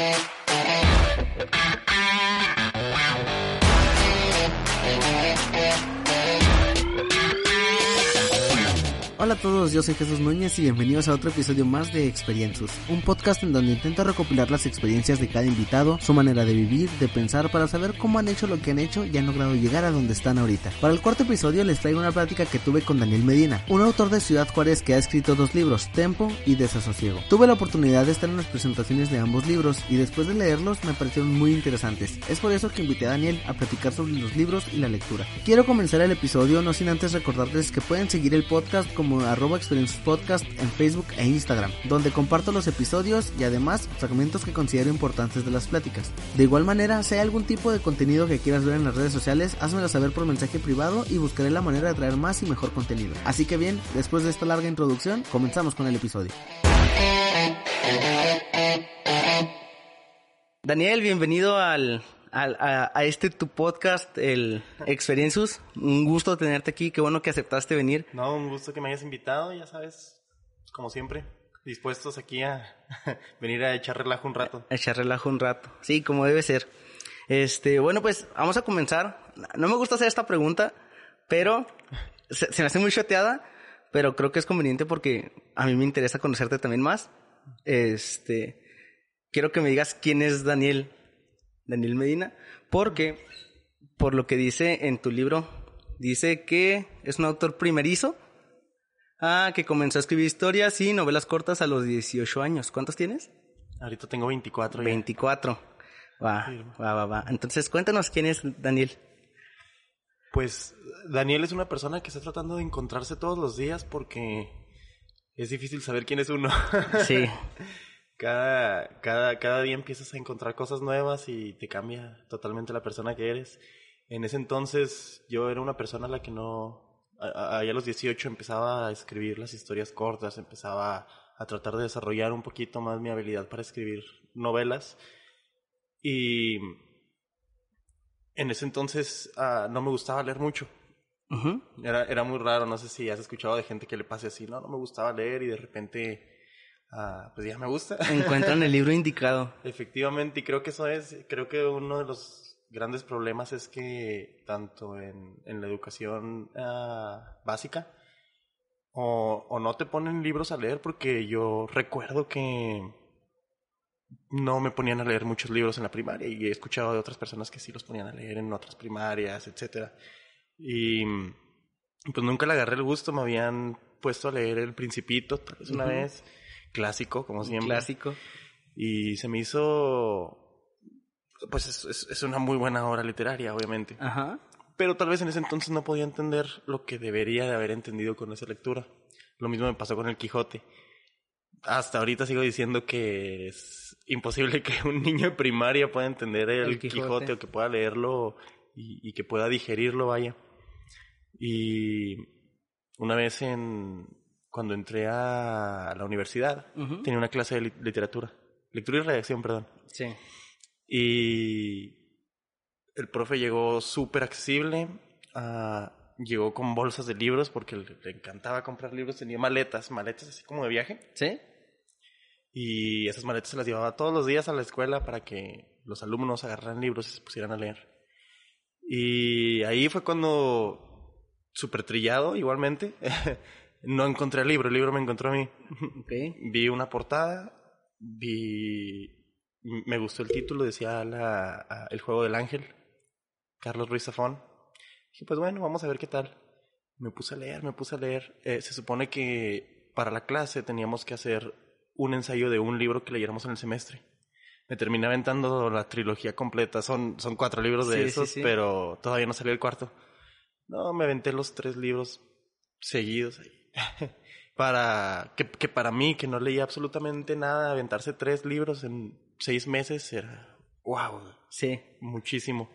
and Hola a todos, yo soy Jesús Núñez y bienvenidos a otro episodio más de Experiencias, un podcast en donde intento recopilar las experiencias de cada invitado, su manera de vivir, de pensar para saber cómo han hecho lo que han hecho y han logrado llegar a donde están ahorita. Para el cuarto episodio les traigo una plática que tuve con Daniel Medina, un autor de Ciudad Juárez que ha escrito dos libros, Tempo y Desasosiego. Tuve la oportunidad de estar en las presentaciones de ambos libros y después de leerlos me parecieron muy interesantes. Es por eso que invité a Daniel a platicar sobre los libros y la lectura. Quiero comenzar el episodio no sin antes recordarles que pueden seguir el podcast como arroba Experiencias Podcast en Facebook e Instagram, donde comparto los episodios y además fragmentos que considero importantes de las pláticas. De igual manera, si hay algún tipo de contenido que quieras ver en las redes sociales, házmelo saber por mensaje privado y buscaré la manera de traer más y mejor contenido. Así que bien, después de esta larga introducción, comenzamos con el episodio. Daniel, bienvenido al, a, a, este tu podcast, el Experiencias. Un gusto tenerte aquí, qué bueno que aceptaste venir. No, un gusto que me hayas invitado, ya sabes, como siempre, dispuestos aquí a venir a echar relajo un rato. A echar relajo un rato, sí, como debe ser. Este, bueno, pues vamos a comenzar. No me gusta hacer esta pregunta, pero se, se me hace muy choteada, pero creo que es conveniente porque a mí me interesa conocerte también más. Este, quiero que me digas quién es Daniel Daniel Medina, porque por lo que dice en tu libro, dice que es un autor primerizo, ah, que comenzó a escribir historias y novelas cortas a los 18 años. ¿Cuántos tienes? Ahorita tengo 24. Ya. 24. Va, va, va, va. Entonces, cuéntanos quién es Daniel. Pues Daniel es una persona que está tratando de encontrarse todos los días porque es difícil saber quién es uno. Sí. cada, cada, cada día empiezas a encontrar cosas nuevas y te cambia totalmente la persona que eres. En ese entonces yo era una persona a la que no, allá a los 18 empezaba a escribir las historias cortas, empezaba a tratar de desarrollar un poquito más mi habilidad para escribir novelas. Y en ese entonces uh, no me gustaba leer mucho. Uh -huh. era, era muy raro, no sé si has escuchado de gente que le pase así, no, no me gustaba leer y de repente Ah, pues ya me gusta. Encuentran el libro indicado. Efectivamente, y creo que eso es, creo que uno de los grandes problemas es que tanto en, en la educación uh, básica o, o, no te ponen libros a leer porque yo recuerdo que no me ponían a leer muchos libros en la primaria y he escuchado de otras personas que sí los ponían a leer en otras primarias, etcétera. Y pues nunca le agarré el gusto, me habían puesto a leer El Principito tal vez una uh -huh. vez clásico, como siempre. Clásico. Y se me hizo. Pues es, es, es, una muy buena obra literaria, obviamente. Ajá. Pero tal vez en ese entonces no podía entender lo que debería de haber entendido con esa lectura. Lo mismo me pasó con el Quijote. Hasta ahorita sigo diciendo que es imposible que un niño de primaria pueda entender el, el Quijote. Quijote. o que pueda leerlo y, y que pueda digerirlo, vaya. Y una vez en, cuando entré a la universidad, uh -huh. tenía una clase de literatura. Lectura y redacción, perdón. Sí. Y el profe llegó súper accesible. Uh, llegó con bolsas de libros porque le, le, encantaba comprar libros. Tenía maletas, maletas así como de viaje. Sí. Y esas maletas se las llevaba todos los días a la escuela para que los alumnos agarraran libros y se pusieran a leer. Y ahí fue cuando, súper trillado igualmente, no encontré el libro, el libro me encontró a mí. Okay. Vi una portada, vi... Me gustó el título, decía la, a, El juego del ángel, Carlos Ruiz Zafón. Dije, pues bueno, vamos a ver qué tal. Me puse a leer, me puse a leer. Eh, se supone que para la clase teníamos que hacer un ensayo de un libro que leyéramos en el semestre. Me terminé aventando la trilogía completa. Son, son cuatro libros de sí, esos, sí, sí. pero todavía no salió el cuarto. No, me aventé los tres libros seguidos ahí. para que, que para mí, que no leía absolutamente nada, aventarse tres libros en seis meses era wow, Sí. muchísimo.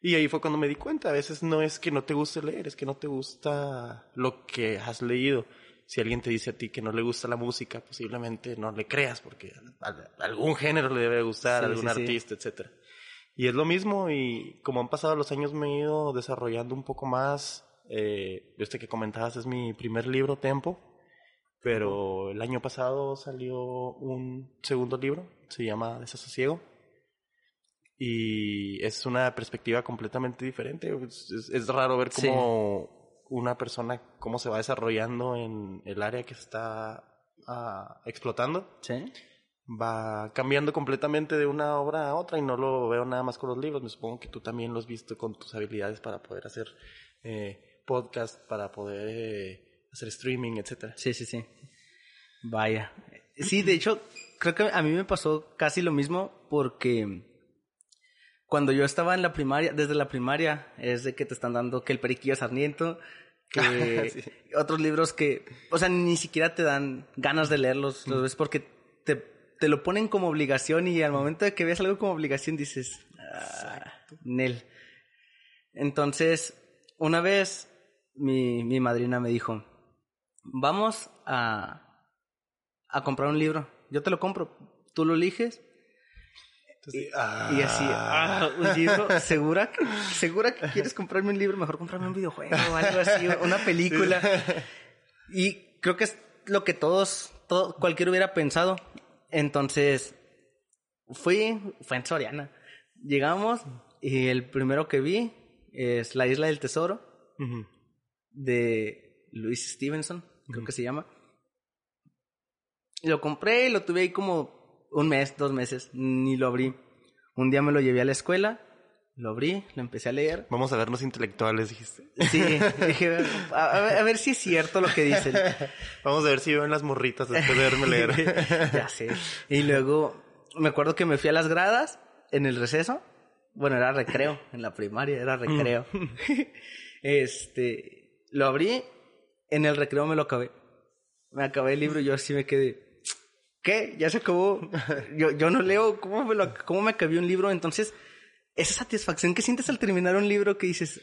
Y ahí fue cuando me di cuenta, a veces no es que no te guste leer, es que no te gusta lo que has leído. Si alguien te dice a ti que no le gusta la música, posiblemente no le creas, porque a- algún género le debe gustar, Sí, algún sí, sí. artista, etcétera. Y es lo mismo, y como han pasado los años me he ido desarrollando un poco más. Eh, este que comentabas es mi primer libro, Tempo, pero el año pasado salió un segundo libro, se llama Desasosiego. Y es una perspectiva completamente diferente. Es, es- es raro ver Sí. cómo una persona, cómo se va desarrollando en el área que está ah, explotando Sí. va cambiando completamente de una obra a otra y no lo veo nada más con los libros. Me supongo que tú también lo has visto con tus habilidades para poder hacer eh, podcast, para poder eh, hacer streaming, etcétera. Sí, sí, sí. Vaya. Sí, de hecho, creo que a mí me pasó casi lo mismo porque cuando yo estaba en la primaria, desde la primaria, es de que te están dando que el periquillo sarniento, que Sí. otros libros que, o sea, ni siquiera te dan ganas de leerlos, los ves porque te, te lo ponen como obligación y al momento de que ves algo como obligación dices, ah, Nel. Entonces, una vez mi, mi madrina me dijo, vamos a, a comprar un libro. Yo te lo compro. Tú lo eliges. Entonces, Y así, ah, un libro. ¿Segura que, ¿Segura que quieres comprarme un libro? Mejor comprarme un videojuego o algo así, una película. Y creo que es lo que todos, todo, cualquiera hubiera pensado. Entonces, fui, fue en Soriana. Llegamos y el primero que vi es La Isla del Tesoro Ujú. De Louis Stevenson, creo que se llama. Lo compré y lo tuve ahí como un mes, dos meses, ni lo abrí. Un día me lo llevé a la escuela, lo abrí, lo empecé a leer. Vamos a vernos intelectuales, dijiste. Sí, dije, a, a ver, a ver si es cierto lo que dicen. Vamos a ver si ven las morritas después de verme leer. ya sé. Y luego me acuerdo que me fui a las gradas en el receso. Bueno, era recreo, en la primaria era recreo. este, lo abrí, en el recreo me lo acabé. Me acabé el libro y yo así me quedé. ¿Qué? Ya se acabó. Yo, yo no leo. ¿Cómo me, lo, ¿Cómo me acabé un libro? Entonces, esa satisfacción que sientes al terminar un libro que dices,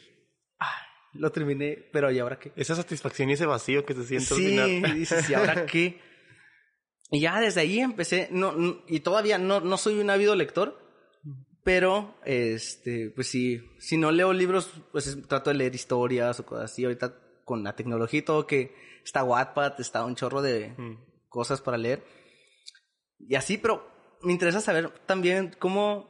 ah, lo terminé, pero ¿y ahora qué? Esa satisfacción y ese vacío que se siente al Sí, final. dices, ¿y ahora qué? Y ya desde ahí empecé, no, no- y todavía no, no soy un ávido lector, pero, este, pues sí, si no leo libros, pues es- trato de leer historias o cosas así. Ahorita con la tecnología y todo que está Wattpad, está un chorro de Mm. cosas para leer. Y así, pero me interesa saber también cómo,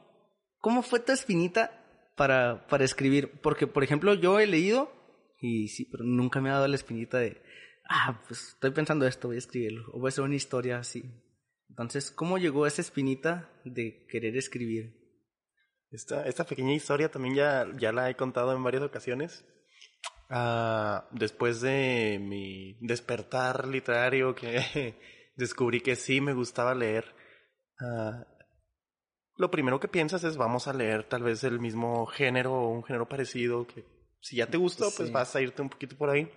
cómo fue tu espinita para, para escribir. Porque, por ejemplo, yo he leído y sí, pero nunca me ha dado la espinita de, ah, pues estoy pensando esto, voy a escribirlo. O voy a hacer una historia así. Entonces, ¿cómo llegó esa espinita de querer escribir? Esta, esta pequeña historia también ya, ya la he contado en varias ocasiones. Ah, después de mi despertar literario, que descubrí que sí me gustaba leer, ah, lo primero que piensas es vamos a leer tal vez el mismo género o un género parecido, que si ya te gustó, pues vas a irte un poquito por ahí.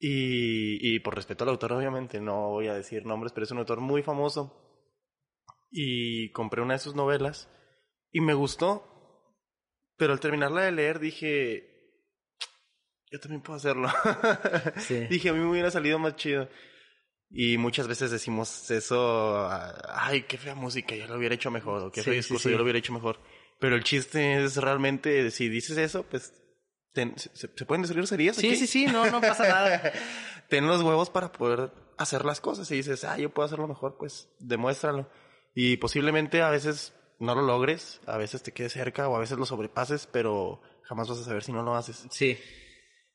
Y, y por respeto al autor, obviamente, no voy a decir nombres, pero es un autor muy famoso. Y compré una de sus novelas y me gustó. Pero al terminarla de leer dije, yo también puedo hacerlo. Sí. dije, a mí me hubiera salido más chido. Y muchas veces decimos eso, ay, qué fea música, yo lo hubiera hecho mejor, o qué Sí, feo discurso, sí. yo lo hubiera hecho mejor. Pero el chiste es realmente, si dices eso, pues, ten- se, se pueden decir groserías? Sí, sí, sí, no, no pasa nada. ten los huevos para poder hacer las cosas. Y dices, ah, yo puedo hacerlo mejor, pues demuéstralo. Y posiblemente a veces no lo logres, a veces te quedes cerca o a veces lo sobrepases, pero jamás vas a saber si no lo haces. Sí.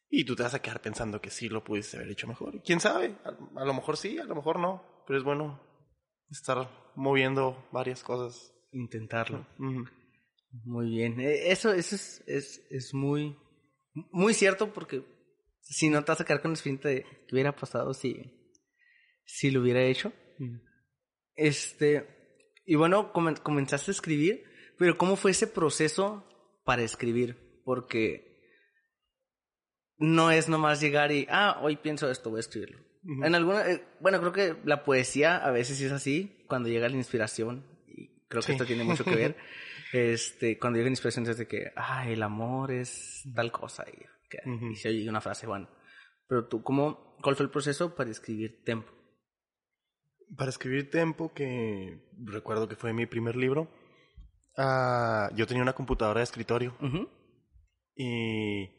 Y tú te vas a quedar pensando que sí lo pudiste haber hecho mejor. Quién sabe, a, a lo mejor sí, a lo mejor no. Pero es bueno estar moviendo varias cosas. Intentarlo. Muy bien. Eh, Eso, eso es, es, es muy, muy cierto porque si no te vas a quedar con la espinita de qué hubiera pasado si, si lo hubiera hecho. Este, y bueno, comen- comenzaste a escribir, pero ¿cómo fue ese proceso para escribir? Porque no es nomás llegar y, ah, hoy pienso esto, voy a escribirlo. En alguna, eh, bueno, creo que la poesía a veces es así, cuando llega la inspiración, y creo que esto tiene mucho que ver, este, cuando llega la inspiración es de que, ah, el amor es tal cosa, y, que, y se oye una frase, bueno. Pero tú, ¿cómo, cuál fue el proceso para escribir Tempo? Para escribir Tempo, que recuerdo que fue mi primer libro, uh, yo tenía una computadora de escritorio. Y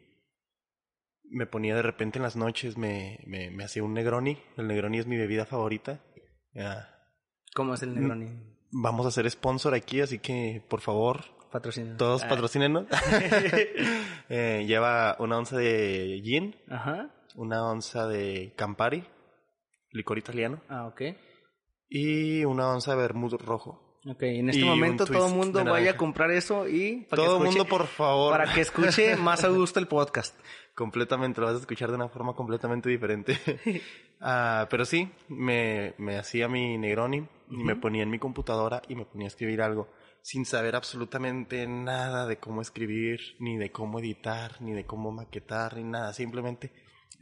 me ponía de repente en las noches, me, me, me, hacía un Negroni. El Negroni es mi bebida favorita. ¿Cómo es el Negroni? Vamos a hacer sponsor aquí, así que por favor, patrocinen. Todos ah. eh, lleva una onza de gin, Ajá. una onza de Campari, licor italiano. Ah, ok. Y una onza de vermut rojo. Ok, en este momento todo el mundo vaya a comprar eso y... todo el mundo, por favor. Para que escuche más a gusto el podcast. completamente, lo vas a escuchar de una forma completamente diferente. uh, pero sí, me, me hacía mi Negroni y me ponía en mi computadora y me ponía a escribir algo sin saber absolutamente nada de cómo escribir, ni de cómo editar, ni de cómo maquetar, ni nada. Simplemente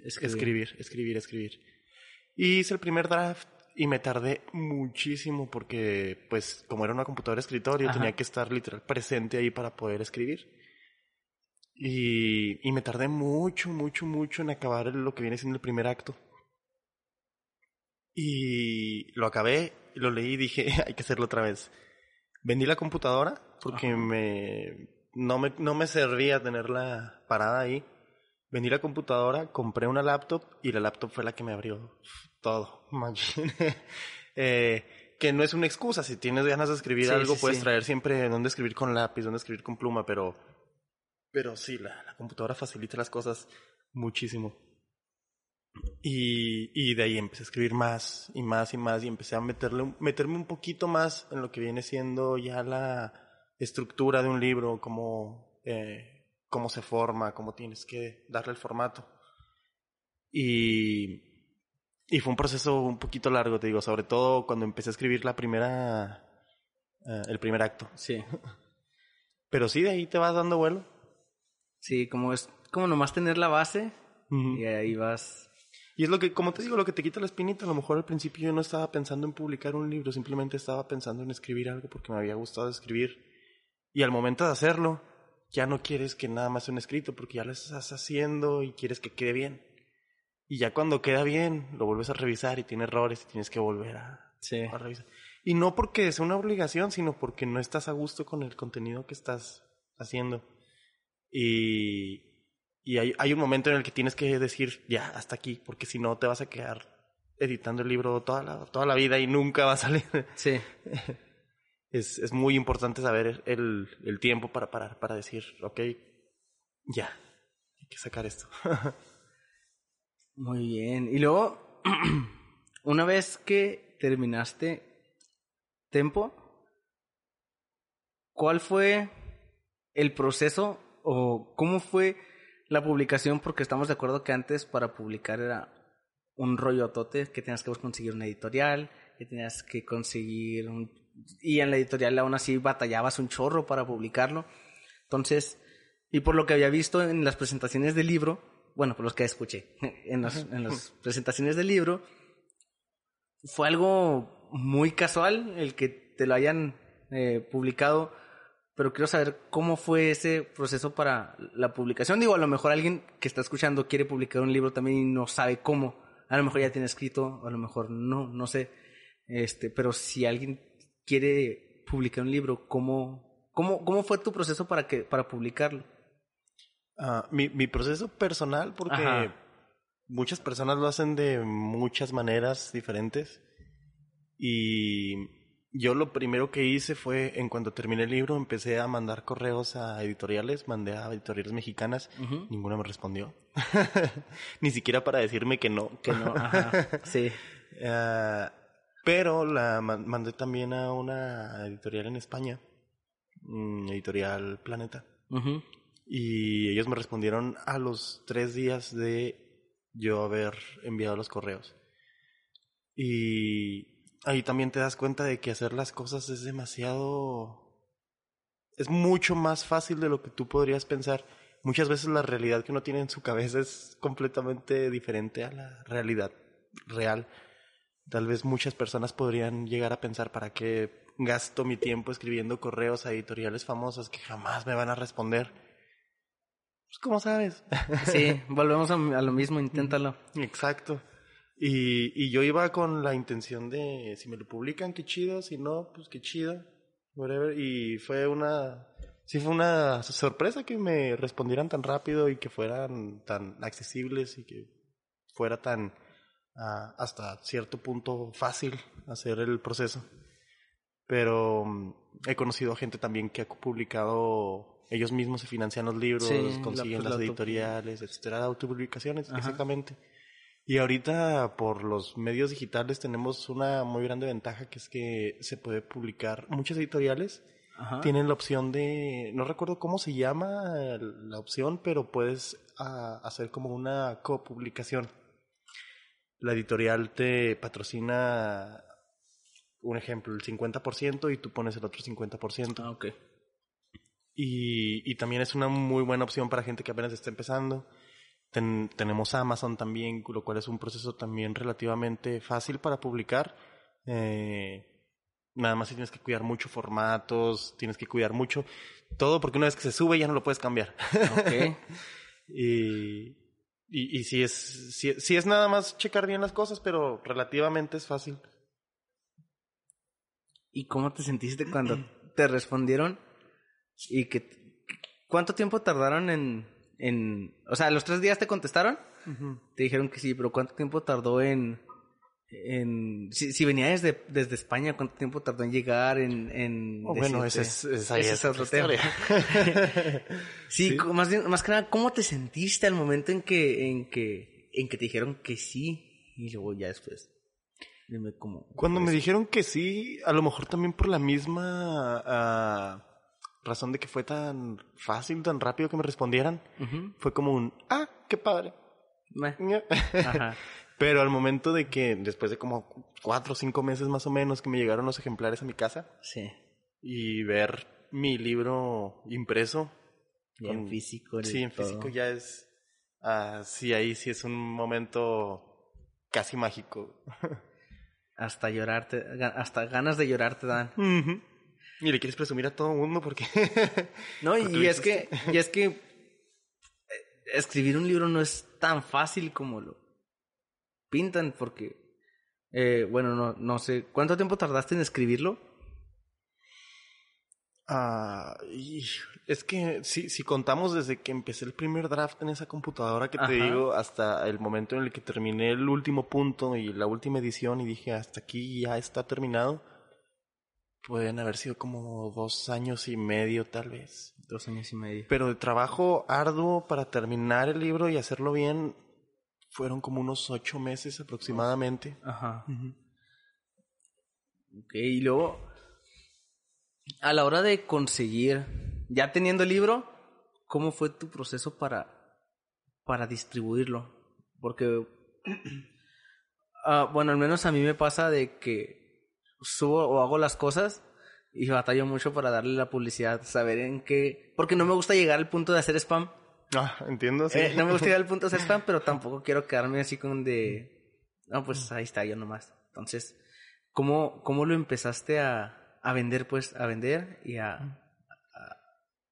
escribir, escribir, escribir. Y hice el primer draft y me tardé muchísimo porque, pues, como era una computadora de escritorio, tenía que estar literal presente ahí para poder escribir. Y, y me tardé mucho, mucho, mucho en acabar lo que viene siendo el primer acto. Y lo acabé, lo leí y dije, hay que hacerlo otra vez. Vendí la computadora porque me no, me no me servía tenerla parada ahí. Vendí la computadora, compré una laptop y la laptop fue la que me abrió todo. eh, que no es una excusa. Si tienes ganas de escribir algo, puedes traer siempre dónde escribir con lápiz, dónde escribir con pluma, pero, pero sí, la, la computadora facilita las cosas muchísimo. Y, y de ahí empecé a escribir más y más y más y empecé a meterle, meterme un poquito más en lo que viene siendo ya la estructura de un libro, cómo, eh, cómo se forma, cómo tienes que darle el formato. Y, y fue un proceso un poquito largo, te digo, sobre todo cuando empecé a escribir la primera, eh, el primer acto. Sí. Pero sí, de ahí te vas dando vuelo. Sí, como es como nomás tener la base y ahí vas y es lo que, como te digo, lo que te quita la espinita. A lo mejor al principio yo no estaba pensando en publicar un libro, simplemente estaba pensando en escribir algo porque me había gustado escribir. Y al momento de hacerlo, ya no quieres que nada más sea un escrito porque ya lo estás haciendo y quieres que quede bien. Y ya cuando queda bien, lo vuelves a revisar y tiene errores y tienes que volver a, a revisar. Y no porque sea una obligación, sino porque no estás a gusto con el contenido que estás haciendo. Y, y hay, hay un momento en el que tienes que decir, ya, hasta aquí, porque si no te vas a quedar editando el libro toda la, toda la vida y nunca va a salir. Sí. Es, es muy importante saber el, el tiempo para parar, para decir, ok, ya, hay que sacar esto. muy bien. Y luego, una vez que terminaste Tempo, ¿cuál fue el proceso o cómo fue la publicación porque estamos de acuerdo que antes para publicar era un rollo tote que tenías que conseguir una editorial, que tenías que conseguir un... Y en la editorial aún así batallabas un chorro para publicarlo. Entonces, y por lo que había visto en las presentaciones del libro, bueno, por los que escuché, en, en las presentaciones del libro, fue algo muy casual el que te lo hayan eh, publicado pero quiero saber cómo fue ese proceso para la publicación. Digo, a lo mejor alguien que está escuchando quiere publicar un libro también y no sabe cómo. A lo mejor ya tiene escrito, a lo mejor no, no sé. Este, pero si alguien quiere publicar un libro, ¿cómo, cómo, cómo fue tu proceso para que, para publicarlo? Uh, mi, mi proceso personal, porque muchas personas lo hacen de muchas maneras diferentes. Y yo lo primero que hice fue, en cuanto terminé el libro, empecé a mandar correos a editoriales, mandé a editoriales mexicanas, ninguna me respondió. Ni siquiera para decirme que no. Que no, ajá. sí. Ah, pero la mandé también a una editorial en España, mm, editorial Planeta. Y ellos me respondieron a los tres días de yo haber enviado los correos. Y ahí también te das cuenta de que hacer las cosas es demasiado... Es mucho más fácil de lo que tú podrías pensar. Muchas veces la realidad que uno tiene en su cabeza es completamente diferente a la realidad real. Tal vez muchas personas podrían llegar a pensar para qué gasto mi tiempo escribiendo correos a editoriales famosas que jamás me van a responder. Pues, ¿cómo sabes? Sí, volvemos a, lo mismo, inténtalo. Exacto. Y, y yo iba con la intención de, si me lo publican, qué chido, si no, pues qué chido, whatever. Y fue una, sí fue una sorpresa que me respondieran tan rápido y que fueran tan accesibles y que fuera tan, uh, hasta cierto punto fácil hacer el proceso. Pero um, he conocido gente también que ha publicado ellos mismos se financian los libros, sí, consiguen la, pues, las editoriales, etcétera, autopublicaciones, exactamente. Y ahorita por los medios digitales tenemos una muy grande ventaja que es que se puede publicar muchas editoriales tienen la opción de, no recuerdo cómo se llama la opción, pero puedes ah, hacer como una copublicación. La editorial te patrocina, un ejemplo, el 50% y tú pones el otro 50%. Ah. Y, y también es una muy buena opción para gente que apenas está empezando. tenemos Amazon también, lo cual es un proceso también relativamente fácil para publicar. Eh, Nada más tienes que cuidar mucho formatos, tienes que cuidar mucho todo, porque una vez que se sube ya no lo puedes cambiar. Ok. y, y, y si es, si, es nada más checar bien las cosas, pero relativamente es fácil. ¿Y cómo te sentiste cuando te respondieron? ¿Y que cuánto tiempo tardaron en, en, o sea, los tres días te contestaron? Te dijeron que sí, pero ¿cuánto tiempo tardó en, en, si, si, venía desde, desde España, ¿cuánto tiempo tardó en llegar? En, en oh, bueno, ese es, ese es otro tema. sí, Más, más que nada, ¿cómo te sentiste al momento en que, en que, en que te dijeron que sí? Y luego ya después. Dime cómo. Cuando me dijeron que sí, a lo mejor también por la misma uh, razón de que fue tan fácil, tan rápido que me respondieran, fue como un, ah, qué padre. Ajá. Pero al momento de que, después de como cuatro o cinco meses más o menos que me llegaron los ejemplares a mi casa. Sí. Y ver mi libro impreso. en físico. Sí, en físico ya es... Uh, sí, ahí sí es un momento casi mágico. hasta llorarte, hasta ganas de llorar te dan. Y le quieres presumir a todo el mundo porque... no, y, es que, y es que escribir un libro no es tan fácil como lo pintan porque, eh, bueno, no, no sé, ¿cuánto tiempo tardaste en escribirlo? Ah, es que si, si contamos desde que empecé el primer draft en esa computadora que te digo hasta el momento en el que terminé el último punto y la última edición y dije hasta aquí ya está terminado, pueden haber sido como dos años y medio tal vez. Dos años y medio. Pero de trabajo arduo para terminar el libro y hacerlo bien fueron como unos ocho meses aproximadamente. Ajá. Ok, y luego, a la hora de conseguir, ya teniendo el libro, ¿cómo fue tu proceso para, para distribuirlo? Porque, uh, bueno, al menos a mí me pasa de que subo o hago las cosas y batallo mucho para darle la publicidad, saber en qué, porque no me gusta llegar al punto de hacer spam. Ah, entiendo, sí. Eh, no me gusta ir al punto de ser spam, pero tampoco quiero quedarme así con de... No, pues ahí está, yo nomás. Entonces, ¿cómo, cómo lo empezaste a, a vender, pues, a vender y a,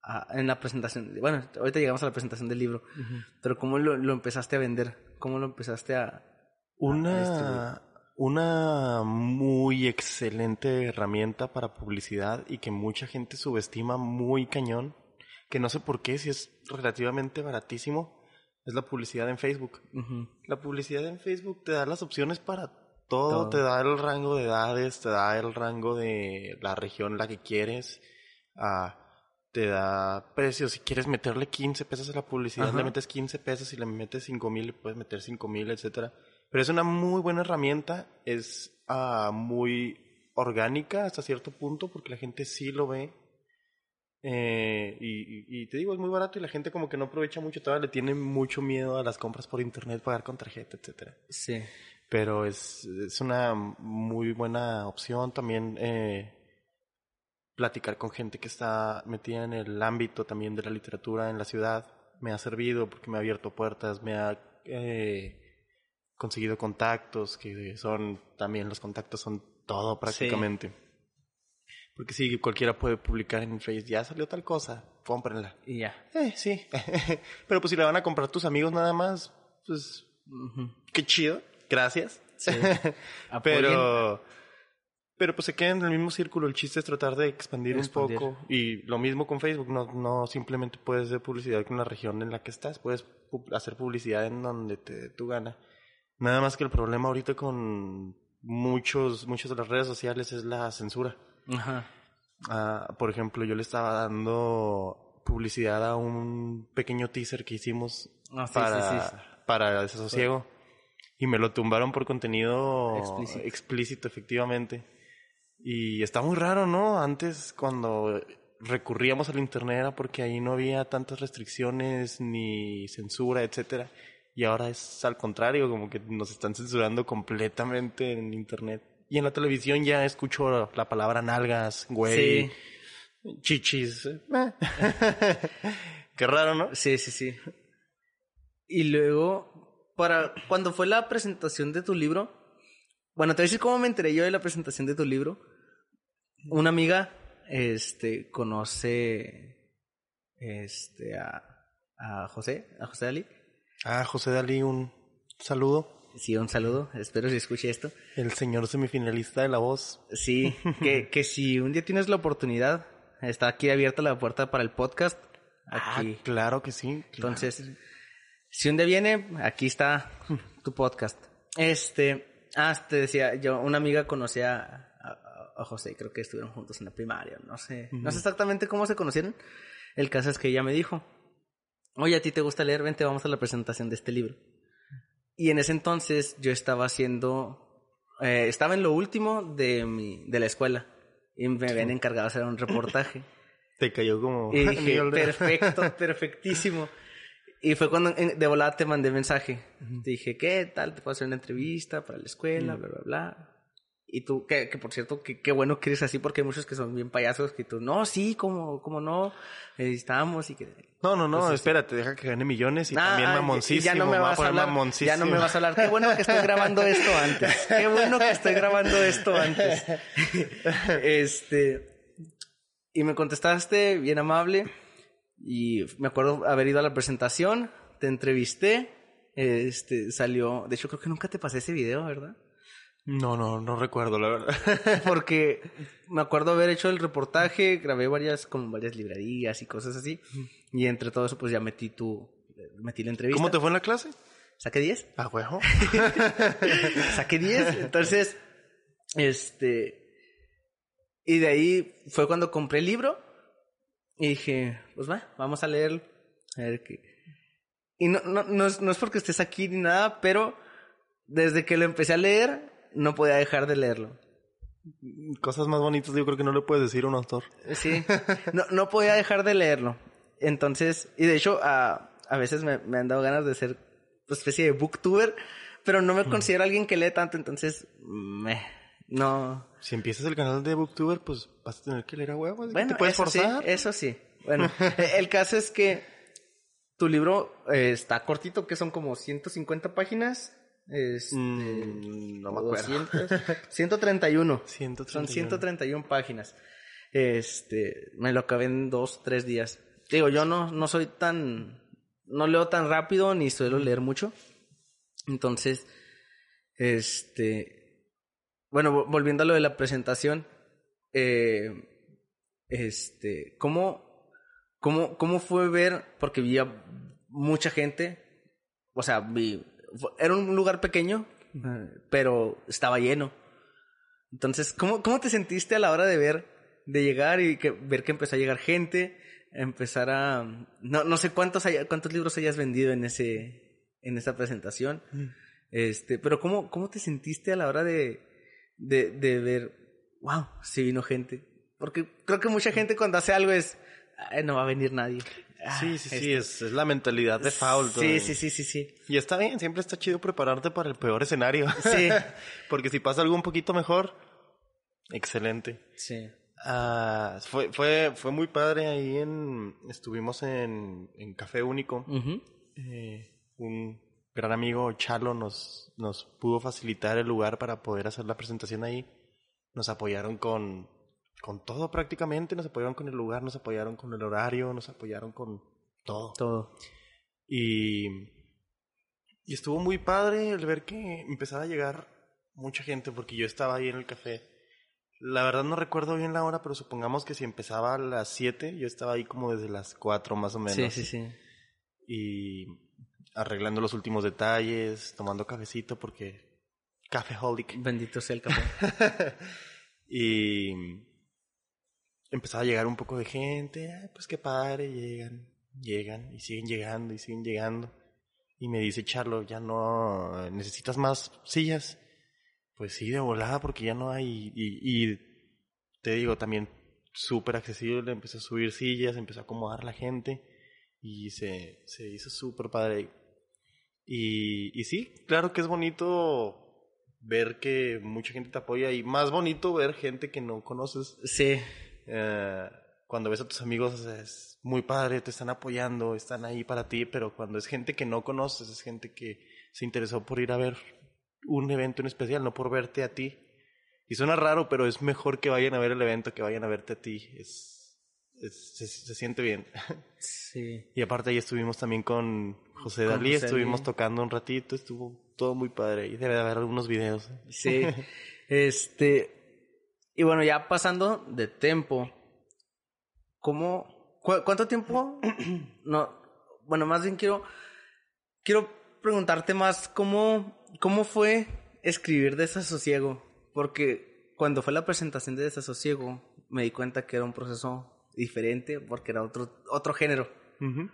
a, en la presentación? Bueno, ahorita llegamos a la presentación del libro, pero ¿cómo lo, lo, empezaste a vender? ¿Cómo lo empezaste a... Una... Una muy excelente herramienta para publicidad y que mucha gente subestima muy cañón que no sé por qué, si es relativamente baratísimo, es la publicidad en Facebook. La publicidad en Facebook te da las opciones para todo, te da el rango de edades, te da el rango de la región en la que quieres, ah, te da precios. Si quieres meterle 15 pesos a la publicidad, le metes 15 pesos, si le metes 5 mil, puedes meter 5 mil, etcétera. Pero es una muy buena herramienta, es ah, muy orgánica hasta cierto punto, porque la gente sí lo ve eh, y, y, te digo, es muy barato y la gente como que no aprovecha mucho, todavía le tiene mucho miedo a las compras por internet, pagar con tarjeta, etcétera. Sí. Pero es, es una muy buena opción también eh, platicar con gente que está metida en el ámbito también de la literatura en la ciudad. Me ha servido porque me ha abierto puertas, me ha... Eh, conseguido contactos, que son también los contactos son todo prácticamente. Porque si cualquiera puede publicar en Facebook, ya salió tal cosa, cómprenla. Y ya. Eh, sí. Pero pues si la van a comprar tus amigos nada más, pues qué chido, gracias. Sí. pero pero pues se queda en el mismo círculo, el chiste es tratar de expandir, Expandir. un poco y lo mismo con Facebook, no no simplemente puedes hacer publicidad con la región en la que estás, puedes pu- hacer publicidad en donde te dé tu gana. Nada más que el problema ahorita con muchos muchas de las redes sociales es la censura. Ajá. Ah, por ejemplo, yo le estaba dando publicidad a un pequeño teaser que hicimos Ah, sí, para, sí, sí. para Desasosiego. Y me lo tumbaron por contenido Explícito. explícito, efectivamente. Y está muy raro, ¿no? Antes, cuando recurríamos al internet era porque ahí no había tantas restricciones ni censura, etcétera. Y ahora es al contrario, como que nos están censurando completamente en internet. Y en la televisión ya escucho la palabra nalgas, güey, Sí. chichis. eh. Qué raro, ¿no? Sí, sí, sí. Y luego, para cuando fue la presentación de tu libro, bueno, te voy a decir cómo me enteré yo de la presentación de tu libro. Una amiga, este, conoce, este, a, a José, a José Ali. Ah, José Dalí, un saludo. Sí, un saludo, espero si escuche esto. El señor semifinalista de La Voz. Sí, que, que si un día tienes la oportunidad, está aquí abierta la puerta para el podcast. Aquí. Ah, claro que sí. claro Entonces, si un día viene, aquí está tu podcast. Este, ah, te decía, yo, una amiga conocía a, a- a José, creo que estuvieron juntos en la primaria, no sé, no sé exactamente cómo se conocieron. El caso es que ella me dijo, oye, a ti te gusta leer, vente, vamos a la presentación de este libro. Y en ese entonces yo estaba haciendo, eh, estaba en lo último de mi, de la escuela y me habían encargado de hacer un reportaje. Te cayó como... Y dije, perfecto, perfectísimo. Y fue cuando de volada te mandé mensaje. Te dije, ¿qué tal? Te puedo hacer una entrevista para la escuela, bla, bla, bla. Y tú, que, que por cierto, que, qué bueno que eres así porque hay muchos que son bien payasos que tú, no, sí, como, como no, estamos y que... No, no, no, Entonces, espérate, deja que gane millones y Ah, también ah, mamoncísimo. ya no me vas a hablar, ya no me vas a hablar. Qué bueno que estoy grabando esto antes. Qué bueno que estoy grabando esto antes. Este, y me contestaste bien amable y me acuerdo haber ido a la presentación, te entrevisté, este, salió, de hecho creo que nunca te pasé ese video, ¿verdad? No, no, no recuerdo, la verdad. Porque me acuerdo haber hecho el reportaje, grabé varias, como varias librerías y cosas así. Y entre todo eso, pues ya metí tu, metí la entrevista. ¿Cómo te fue en la clase? ¿Saqué 10? Ah, huevo. Saqué 10. Entonces, este. Y de ahí fue cuando compré el libro. Y dije, pues va, vamos a leerlo. A ver qué. Y no, no, no, es, no es porque estés aquí ni nada, pero desde que lo empecé a leer, no podía dejar de leerlo. Cosas más bonitas yo creo que no le puedes decir a un autor. Sí, no, no podía dejar de leerlo. Entonces, y de hecho, a, a veces me, me han dado ganas de ser una especie de booktuber, pero no me considero alguien que lee tanto, entonces, me, no. Si empiezas el canal de Booktuber, pues vas a tener que leer a huevo. así que Bueno, te puedes eso forzar. sí, eso sí. Bueno, e- el caso es que tu libro eh, está cortito, que son como 150 páginas. Este, Mm, no me acuerdo. 200, 131. 131. Son 131 páginas. Este, me lo acabé en dos, tres días. Digo, yo no, no soy tan, no leo tan rápido ni suelo leer mucho. Entonces, este, bueno, vo- volviendo a lo de la presentación, eh, este, ¿cómo, cómo, cómo fue ver, porque vi a mucha gente, o sea, vi, era un lugar pequeño, pero estaba lleno. Entonces, ¿cómo, ¿cómo te sentiste a la hora de ver, de llegar y que, ver que empezó a llegar gente, empezar a, no, no sé cuántos, haya- cuántos libros hayas vendido en ese, en esa presentación, este, pero ¿cómo, cómo te sentiste a la hora de, de, de ver, wow, sí vino gente? Porque creo que mucha gente cuando hace algo es, "Ay, no va a venir nadie. Ah, Sí, sí, sí, esto". es, es la mentalidad de foul. Sí, sí, sí, sí, sí. Y está bien, siempre está chido prepararte para el peor escenario. Sí. Porque si pasa algo un poquito mejor, excelente. Sí. Ah, fue, fue, fue muy padre ahí en, estuvimos en, en Café Único, Ujú. eh, un gran amigo Chalo nos, nos pudo facilitar el lugar para poder hacer la presentación ahí. Nos apoyaron con, con todo prácticamente, nos apoyaron con el lugar, nos apoyaron con el horario, nos apoyaron con todo. Todo. Y, y estuvo muy padre el ver que empezaba a llegar mucha gente porque yo estaba ahí en el café. La verdad no recuerdo bien la hora, pero supongamos que si empezaba a las 7, yo estaba ahí como desde las 4 más o menos. Sí, sí, sí. Y arreglando los últimos detalles, tomando cafecito porque cafeholic. Bendito sea el café. y empezaba a llegar un poco de gente, Ay, pues qué padre, llegan, llegan y siguen llegando y siguen llegando. Y me dice Charlo, ya no necesitas más sillas. Pues sí, de volada, porque ya no hay. Y, te digo, también súper accesible. Empecé a subir sillas, empezó a acomodar la gente. Y se, se hizo súper padre. Y, y sí, claro que es bonito ver que mucha gente te apoya. Y más bonito ver gente que no conoces. Sí. Eh, cuando ves a tus amigos es muy padre, te están apoyando, están ahí para ti, pero cuando es gente que no conoces, es gente que se interesó por ir a ver un evento en especial, no por verte a ti. Y suena raro, pero es mejor que vayan a ver el evento que vayan a verte a ti. Es, es- se, se siente bien. Sí. y aparte ahí estuvimos también con José Con Dalí, José estuvimos Dalí. tocando un ratito, estuvo todo muy padre. Y debe de haber algunos videos. Sí. este. Y bueno, ya pasando de tiempo. ¿Cómo. cu- ¿Cuánto tiempo? no. Bueno, más bien quiero. Quiero preguntarte más cómo. ¿Cómo fue escribir Desasosiego? Porque cuando fue la presentación de Desasosiego, me di cuenta que era un proceso diferente porque era otro, otro género. Ujú.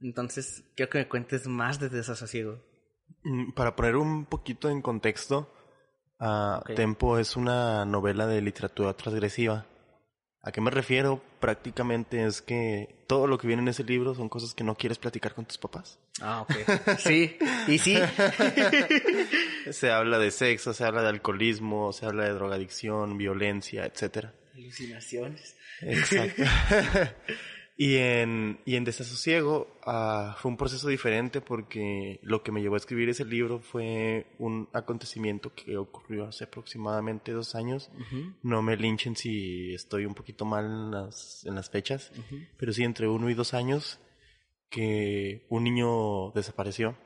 Entonces, quiero que me cuentes más de Desasosiego. Mm, Para poner un poquito en contexto, ah. Tempo es una novela de literatura transgresiva. ¿A qué me refiero? Prácticamente es que todo lo que viene en ese libro son cosas que no quieres platicar con tus papás. Ah, ok. Sí, y sí. Se habla de sexo, se habla de alcoholismo, se habla de drogadicción, violencia, etcétera. Alucinaciones. Exacto. y en, y en Desasosiego ah, fue un proceso diferente porque lo que me llevó a escribir ese libro fue un acontecimiento que ocurrió hace aproximadamente dos años. No me linchen si estoy un poquito mal en las, en las fechas, pero sí entre uno y dos años que un niño desapareció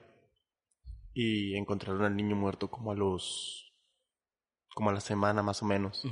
y encontraron al niño muerto como a los como a la semana más o menos.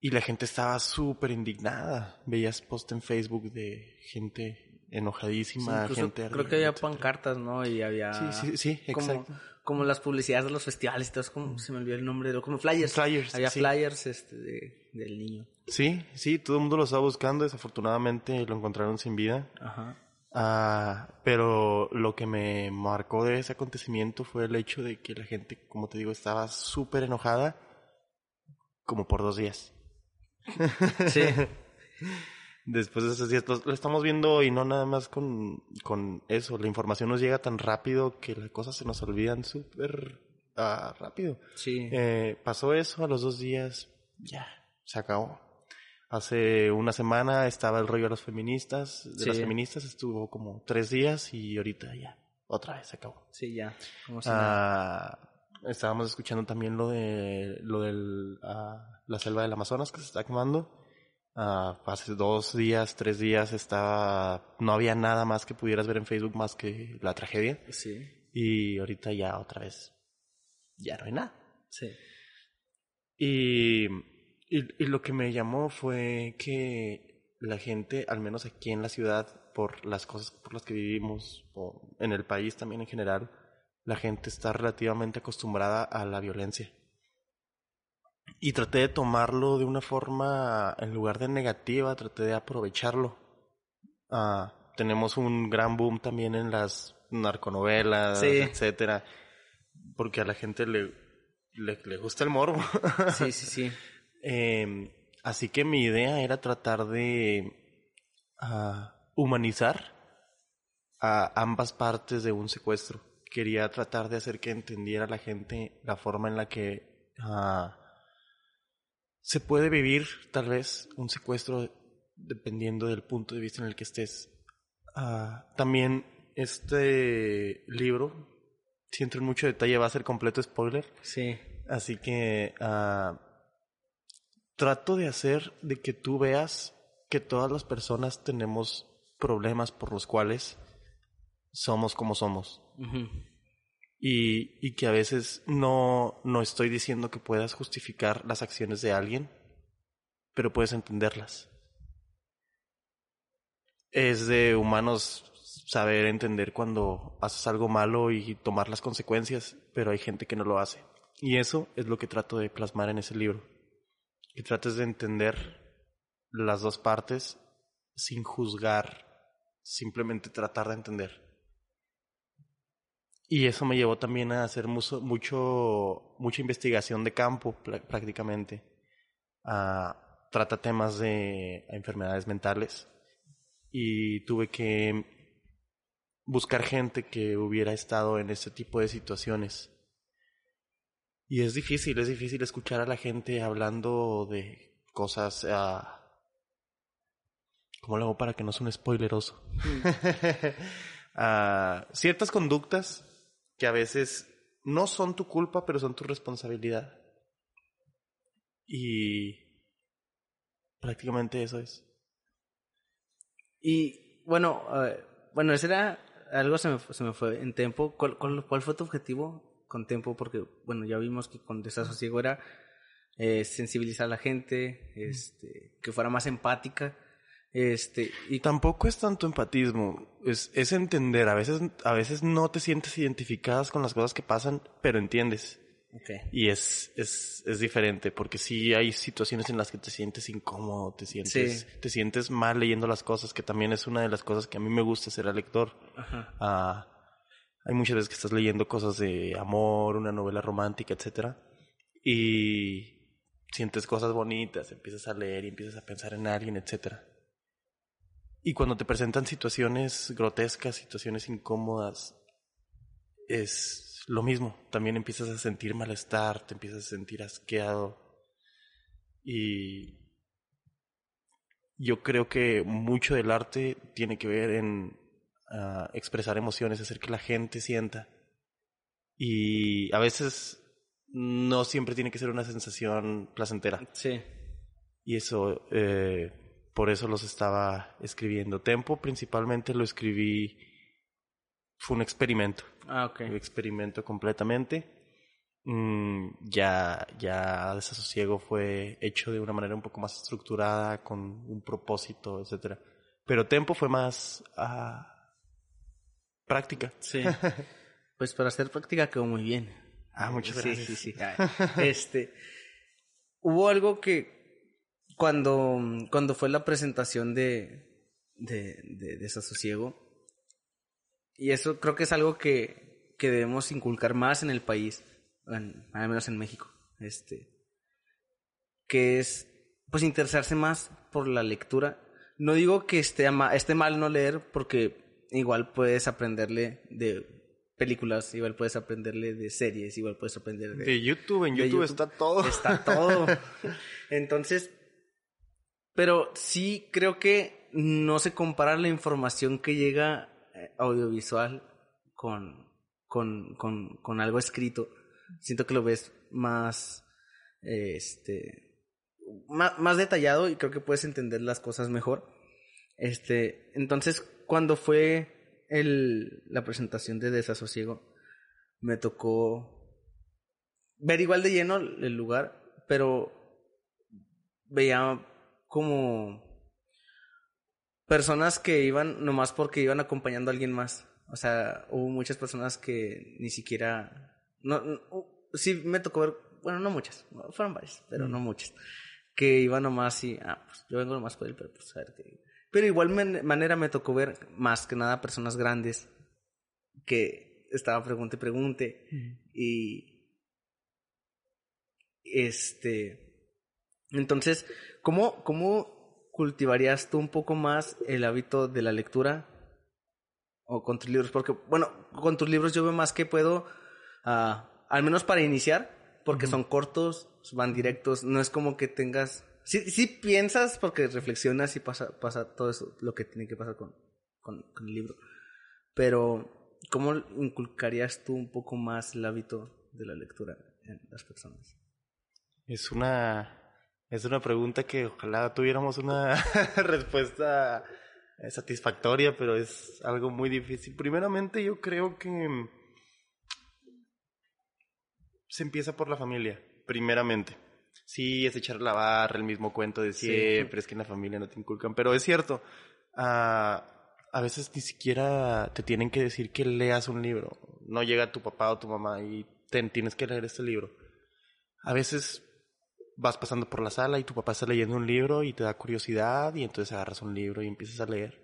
Y la gente estaba súper indignada. Veías post en Facebook de gente enojadísima, gente creo que había etcétera. pancartas, ¿no? Y había... Sí, sí, sí, como, exacto. como las publicidades de los festivales todo, como, se me olvidó el nombre, de- como flyers. Flyers, Había sí. flyers este, de- del niño. Sí, sí, todo el mundo lo estaba buscando. Desafortunadamente lo encontraron sin vida. Ajá. Ah, pero lo que me marcó de ese acontecimiento fue el hecho de que la gente, como te digo, estaba súper enojada como por dos días. Sí. Después de esos días, lo, lo estamos viendo y no nada más con, con eso. La información nos llega tan rápido que las cosas se nos olvidan súper ah, rápido. Sí. Eh, pasó eso, a los dos días, ya, se acabó. Hace una semana estaba el rollo de los feministas, de Sí. las feministas, estuvo como tres días y ahorita ya, otra vez se acabó. Sí, ya. Como si. Ah, estábamos escuchando también lo de lo del ah, la selva del Amazonas que se está quemando. Ah, hace dos días, tres días estaba no había nada más que pudieras ver en Facebook más que la tragedia Sí. y ahorita ya otra vez ya no hay nada. Sí. Y, y, y lo que me llamó fue que la gente, al menos aquí en la ciudad, por las cosas por las que vivimos, o en el país también en general, la gente está relativamente acostumbrada a la violencia. Y traté de tomarlo de una forma, en lugar de negativa, traté de aprovecharlo. Ah, tenemos un gran boom también en las narconovelas, Sí. etcétera, porque a la gente le, le, le gusta el morbo. Sí, sí, sí. Eh, así que mi idea era tratar de ah, humanizar a ambas partes de un secuestro. Quería tratar de hacer que entendiera la gente la forma en la que ah, se puede vivir tal vez un secuestro dependiendo del punto de vista en el que estés. Ah, también este libro, si entro en mucho detalle, va a ser completo spoiler. Sí. Así que ah, trato de hacer de que tú veas que todas las personas tenemos problemas por los cuales somos como somos. Y, y, que a veces no, no estoy diciendo que puedas justificar las acciones de alguien, pero puedes entenderlas. Es de humanos saber entender cuando haces algo malo y tomar las consecuencias, pero hay gente que no lo hace. Y eso es lo que trato de plasmar en ese libro. Que trates de entender las dos partes sin juzgar, simplemente tratar de entender. Y eso me llevó también a hacer mucho, mucho mucha investigación de campo prácticamente. Ah, trata temas de enfermedades mentales y tuve que buscar gente que hubiera estado en ese tipo de situaciones. Y es difícil, es difícil escuchar a la gente hablando de cosas... Uh, ¿Cómo lo hago para que no sea un spoileroso? uh, ciertas conductas que a veces no son tu culpa, pero son tu responsabilidad. Y prácticamente eso es. Y bueno, uh, bueno, ese era algo se me, se me fue en tiempo. ¿Cuál, ¿Cuál, fue tu objetivo con tiempo? Porque bueno, ya vimos que con desasosiego era eh, sensibilizar a la gente, este, que fuera más empática. Este, y tampoco es tanto empatismo, es, es entender. A veces, a veces no te sientes identificadas con las cosas que pasan, pero entiendes. Okay. Y es, es, es diferente, porque sí hay situaciones en las que te sientes incómodo, te sientes, te sientes mal leyendo las cosas, que también es una de las cosas que a mí me gusta ser el lector. Ajá. Ah, hay muchas veces que estás leyendo cosas de amor, una novela romántica, etcétera, y sientes cosas bonitas, empiezas a leer y empiezas a pensar en alguien, etcétera. Y cuando te presentan situaciones grotescas, situaciones incómodas, es lo mismo. También empiezas a sentir malestar, te empiezas a sentir asqueado. Y yo creo que mucho del arte tiene que ver en uh, expresar emociones, hacer que la gente sienta. Y a veces no siempre tiene que ser una sensación placentera. Sí. Y eso eh, por eso los estaba escribiendo. Tempo principalmente lo escribí, fue un experimento. Ah, ok. Un experimento completamente. Mm, ya, ya Desasosiego fue hecho de una manera un poco más estructurada, con un propósito, etcétera. Pero Tempo fue más ah, práctica. Sí. pues para hacer práctica quedó muy bien. Ah, muchas gracias. Sí, sí, sí. este, hubo algo que, cuando, cuando fue la presentación de, de, de, Desasosiego, y eso creo que es algo que, que debemos inculcar más en el país, al menos en México, este, que es pues interesarse más por la lectura. No digo que esté, esté mal no leer, porque igual puedes aprenderle de películas, igual puedes aprenderle de series, igual puedes aprender de... De YouTube, en YouTube, está todo. Está todo. Entonces, pero sí creo que no se compara la información que llega eh, audiovisual con, con, con, con algo escrito. Siento que lo ves más, este, más, más, detallado y creo que puedes entender las cosas mejor. Este, entonces, cuando fue el, la presentación de Desasosiego, me tocó ver igual de lleno el lugar, pero veía como personas que iban nomás porque iban acompañando a alguien más. O sea, hubo muchas personas que ni siquiera... No, sí me tocó ver, bueno, no muchas, fueron varias, pero no muchas, que iban nomás y, ah, pues yo vengo nomás por él, pero pues a ver qué... Pero igual manera me tocó ver más que nada personas grandes que estaban pregunte y pregunte y este entonces, ¿cómo, ¿cómo cultivarías tú un poco más el hábito de la lectura? O con tus libros, porque, bueno, con tus libros yo veo más que puedo, uh, al menos para iniciar, porque son cortos, van directos, no es como que tengas... Sí, sí piensas porque reflexionas y pasa, pasa todo eso, lo que tiene que pasar con, con, con el libro. Pero, ¿cómo inculcarías tú un poco más el hábito de la lectura en las personas? Es una es una pregunta que ojalá tuviéramos una respuesta satisfactoria, pero es algo muy difícil. Primeramente, yo creo que se empieza por la familia, primeramente. Sí, es echar la barra, el mismo cuento de siempre, es que en la familia no te inculcan, pero es cierto, ah, a veces ni siquiera te tienen que decir que leas un libro. No llega tu papá o tu mamá y tienes que leer este libro. A veces vas pasando por la sala y tu papá está leyendo un libro y te da curiosidad y entonces agarras un libro y empiezas a leer.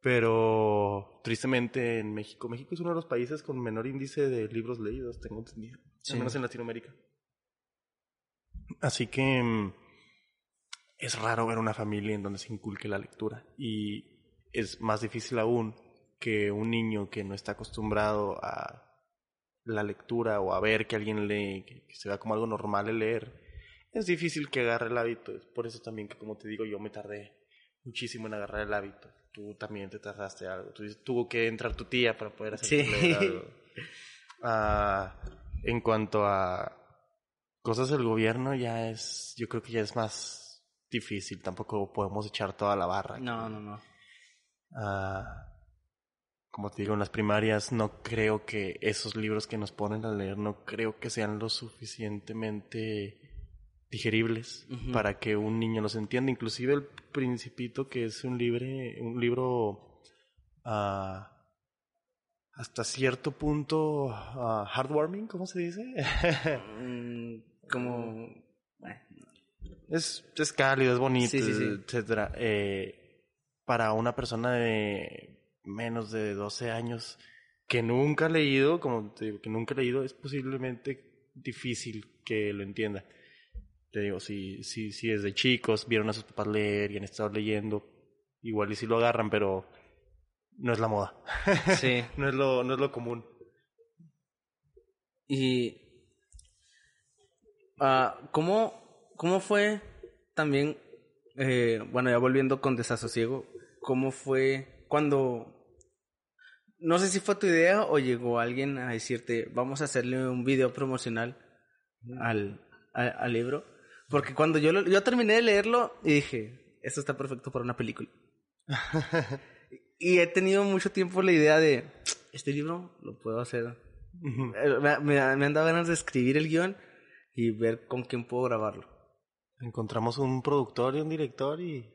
Pero tristemente en México, México es uno de los países con menor índice de libros leídos, tengo entendido, al menos en Latinoamérica. Así que mm, es raro ver una familia en donde se inculque la lectura y es más difícil aún que un niño que no está acostumbrado a la lectura o a ver que alguien lee, que se vea como algo normal el leer, es difícil que agarre el hábito. Es por eso también que, como te digo, yo me tardé muchísimo en agarrar el hábito. Tú también te tardaste algo. Tú tuvo que entrar tu tía para poder hacer algo. Ah, en cuanto a cosas del gobierno, ya es, yo creo que ya es más difícil. Tampoco podemos echar toda la barra. No, no, no. Ah, como te digo, en las primarias no creo que esos libros que nos ponen a leer, no creo que sean lo suficientemente digeribles para que un niño los entienda. Inclusive el Principito, que es un, libre, un libro uh, hasta cierto punto uh, heartwarming, ¿cómo se dice? Mm, como... Es, es cálido, es bonito, etcétera. Eh, para una persona de menos de 12 años que nunca ha leído, como te digo, que nunca ha leído, es posiblemente difícil que lo entienda. Te digo, si, si, si desde chicos vieron a sus papás leer y han estado leyendo, igual y si lo agarran, pero no es la moda. Sí. no, es lo, no es lo común. Y. Uh, ¿cómo, ¿Cómo fue también, eh, bueno, ya volviendo con desasosiego, cómo fue cuando. No sé si fue tu idea o llegó alguien a decirte, vamos a hacerle un video promocional al, al libro. Porque cuando yo, yo terminé de leerlo y dije, esto está perfecto para una película. y he tenido mucho tiempo la idea de, este libro lo puedo hacer. Eh, me, me, han dado ganas de escribir el guion y ver con quién puedo grabarlo. Encontramos un productor y un director y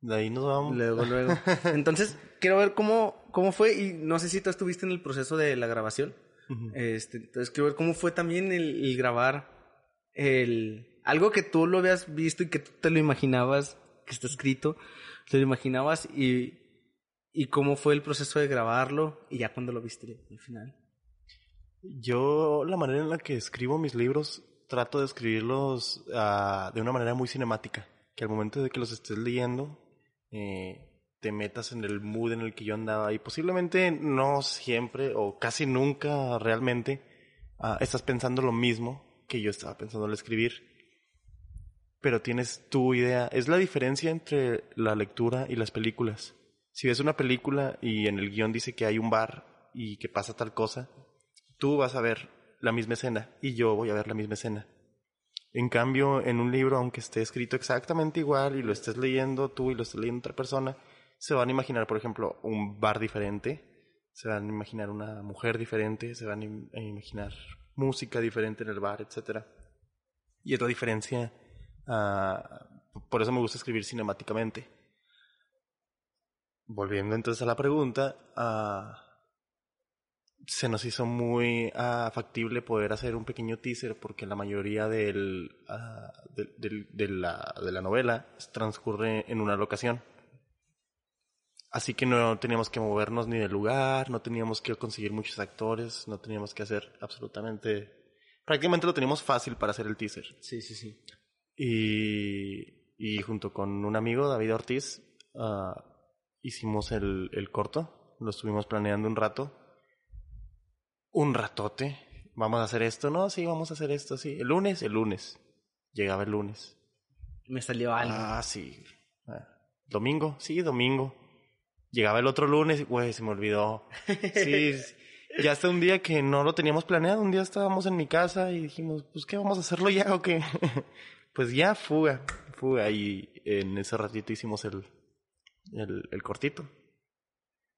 de ahí nos vamos. Luego, luego. Entonces, quiero ver cómo, cómo fue y no sé si tú estuviste en el proceso de la grabación. este, entonces, quiero ver cómo fue también el, el grabar el, algo que tú lo habías visto y que tú te lo imaginabas, que está escrito, te lo imaginabas y, y cómo fue el proceso de grabarlo y ya cuando lo viste al final. Yo, la manera en la que escribo mis libros, trato de escribirlos uh, de una manera muy cinemática, que al momento de que los estés leyendo, eh, te metas en el mood en el que yo andaba y posiblemente no siempre o casi nunca realmente uh, estás pensando lo mismo que yo estaba pensando al escribir pero tienes tu idea. Es la diferencia entre la lectura y las películas. Si ves una película y en el guion dice que hay un bar y que pasa tal cosa, tú vas a ver la misma escena y yo voy a ver la misma escena. En cambio, en un libro, aunque esté escrito exactamente igual y lo estés leyendo tú y lo estés leyendo otra persona, se van a imaginar, por ejemplo, un bar diferente, se van a imaginar una mujer diferente, se van a imaginar música diferente en el bar, etc. Y es la diferencia Ah, por eso me gusta escribir cinemáticamente. Volviendo entonces a la pregunta, uh, se nos hizo muy uh, factible poder hacer un pequeño teaser porque la mayoría del, de, de, la, de la novela transcurre en una locación. Así que no teníamos que movernos ni de lugar, no teníamos que conseguir muchos actores, no teníamos que hacer absolutamente... Prácticamente lo teníamos fácil para hacer el teaser. Sí, sí, sí. Y, y junto con un amigo, David Ortiz, uh, hicimos el, el corto. Lo estuvimos planeando un rato. Un ratote. Vamos a hacer esto, ¿no? Sí, vamos a hacer esto, sí. El lunes, el lunes. Llegaba el lunes. Me salió algo. Ah, sí. Ah, domingo, sí, domingo. llegaba el otro lunes y, güey, se me olvidó. Sí, sí. ya hasta un día que no lo teníamos planeado, un día estábamos en mi casa y dijimos, pues, ¿qué vamos a hacerlo ya o qué? pues ya, fuga, fuga. Y en ese ratito hicimos el, el, el cortito.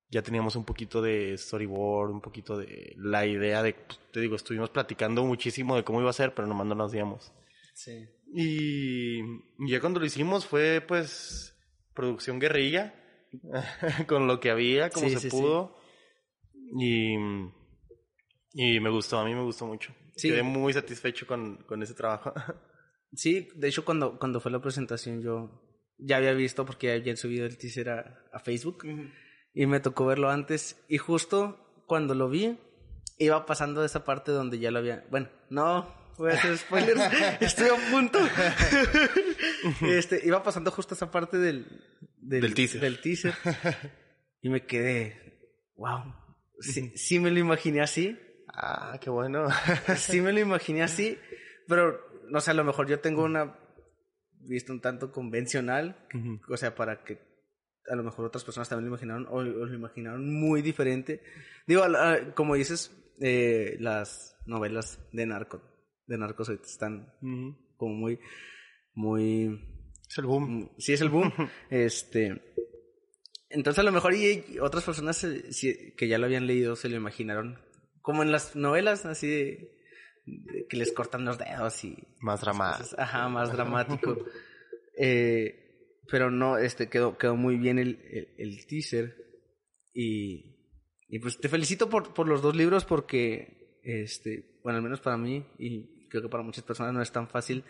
Ya teníamos un poquito de storyboard, un poquito de la idea de, pues, te digo, estuvimos platicando muchísimo de cómo iba a ser, pero nomás no nos digamos. Sí. Y ya cuando lo hicimos fue pues producción guerrilla, con lo que había, como Sí, se sí, pudo. Y, y me gustó, a mí me gustó mucho. Sí. Quedé muy satisfecho con, con ese trabajo. Sí, de hecho cuando, cuando fue la presentación yo ya había visto porque ya habían subido el teaser a, a Facebook y me tocó verlo antes y justo cuando lo vi iba pasando esa parte donde ya lo había... Bueno, no voy a hacer spoilers, estoy a punto. este, iba pasando justo esa parte del, Del teaser. del teaser y me quedé, wow, sí, sí me lo imaginé así. ah, qué bueno. sí me lo imaginé así, pero no sé, a lo mejor yo tengo una vista un tanto convencional, o sea, para que a lo mejor otras personas también lo imaginaron o, o lo imaginaron muy diferente. Digo, a como dices, eh, las novelas de narco, de narcos ahorita están como muy, muy Es el boom. Mm, sí es el boom. este. Entonces a lo mejor y, y otras personas eh, que ya lo habían leído se lo imaginaron como en las novelas así de que les cortan los dedos y Más dramático. ajá, más dramático. Eh, pero no, este quedó quedó muy bien el, el, el teaser y y pues te felicito por por los dos libros porque este, bueno, al menos para mí y creo que para muchas personas no es tan fácil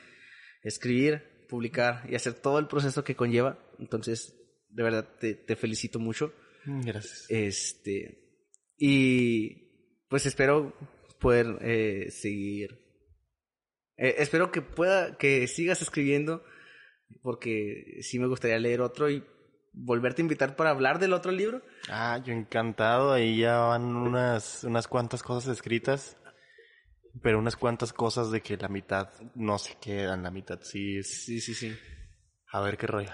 escribir, publicar y hacer todo el proceso que conlleva. Entonces, de verdad, te, te felicito mucho. Mm, Gracias. Este, y pues espero poder eh, seguir. eh, espero que pueda, que sigas escribiendo, porque sí me gustaría leer otro y volverte a invitar para hablar del otro libro. Ah, yo encantado. Ahí ya van unas, unas cuantas cosas escritas. Pero unas cuantas cosas de que la mitad no se quedan, la mitad sí es... Sí, sí, sí. A ver qué rollo.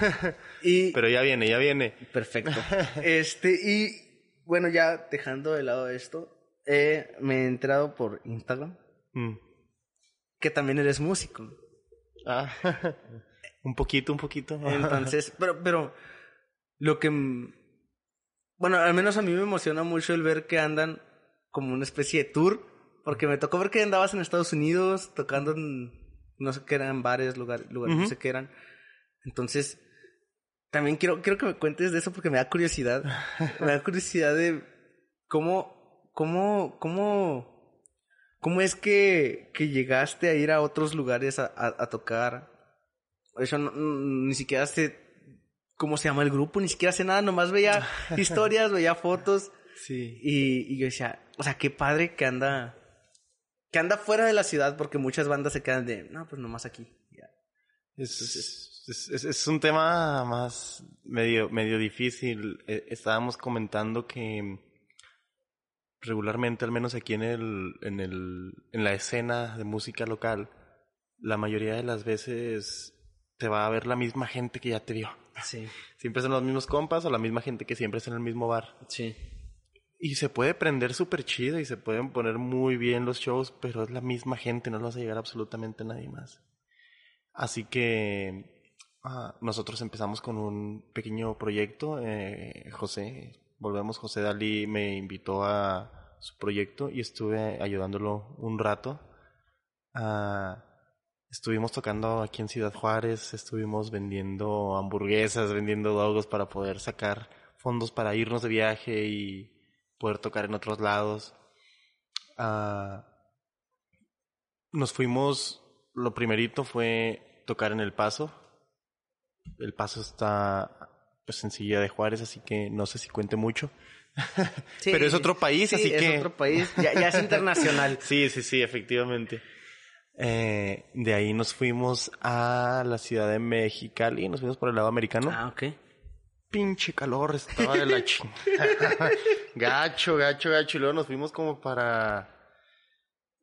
Y Pero ya viene, ya viene. Perfecto. Este, y bueno, ya dejando de lado esto, eh, me he enterado por Instagram Mm. que también eres músico. Ah, un poquito, un poquito. Entonces, pero, pero lo que, bueno, al menos a mí me emociona mucho el ver que andan como una especie de tour, porque me tocó ver que andabas en Estados Unidos tocando en, no sé qué eran, bares, lugares, lugares, no sé qué eran. Entonces, también quiero, quiero que me cuentes de eso porque me da curiosidad. me da curiosidad de cómo, cómo, cómo, cómo es que, que llegaste a ir a otros lugares a, a, a tocar. Eso no- ni siquiera sé cómo se llama el grupo, ni siquiera sé nada, nomás veía historias, veía fotos Sí. y, y yo decía, o sea, qué padre que anda, que anda fuera de la ciudad porque muchas bandas se quedan de, no, pues nomás aquí. ya". Es, es, es- es un tema más medio, medio difícil. Eh, estábamos comentando que regularmente, al menos aquí en el, en el, en la escena de música local, la mayoría de las veces te va a ver la misma gente que ya te vio. Sí, Siempre son los mismos compas o la misma gente que siempre está en el mismo bar. sí. Y se puede prender súper chido y se pueden poner muy bien los shows, pero es la misma gente, no lo vas a llegar absolutamente nadie más. Así que ah, nosotros empezamos con un pequeño proyecto. eh, José, volvemos, José Dalí me invitó a su proyecto y estuve ayudándolo un rato. Ah, estuvimos tocando aquí en Ciudad Juárez, estuvimos vendiendo hamburguesas, vendiendo dogos para poder sacar fondos para irnos de viaje y poder tocar en otros lados. Ah, nos fuimos, lo primerito fue tocar en El Paso. El Paso está pues en Silla de Juárez, así que no sé si cuente mucho. Sí, Pero es otro país, sí, así es que... otro país, ya, ya es internacional. Sí, sí, sí, efectivamente. Eh, de ahí nos fuimos a la ciudad de Mexicali, nos fuimos por el lado americano. Ah, ok. Pinche calor, estaba de la chingada. gacho, gacho, gacho. Y luego nos fuimos como para...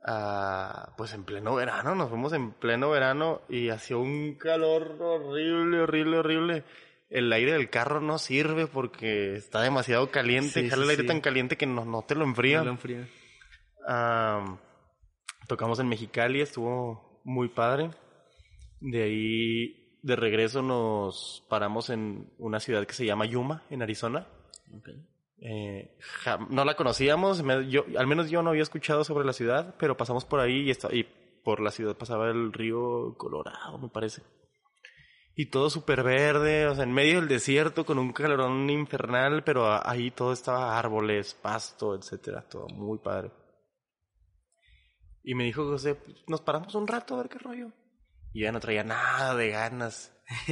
ah, pues en pleno verano, nos fuimos en pleno verano y hacía un calor horrible, horrible, horrible. El aire del carro no sirve porque está demasiado caliente. Sí, Jala sí, el aire sí. tan caliente que no, no te lo enfría. No lo enfría. Tocamos en Mexicali, estuvo muy padre. De ahí, de regreso, nos paramos en una ciudad que se llama Yuma, en Arizona. Ok. Eh, no la conocíamos, yo, al menos yo no había escuchado sobre la ciudad, pero pasamos por ahí y por la ciudad pasaba el río Colorado, me parece. Y todo súper verde, o sea, en medio del desierto con un calorón infernal, pero ahí todo estaba árboles, pasto, etcétera, todo muy padre. Y me dijo José, "Pues, nos paramos un rato a ver qué rollo. Y ya no traía nada de ganas.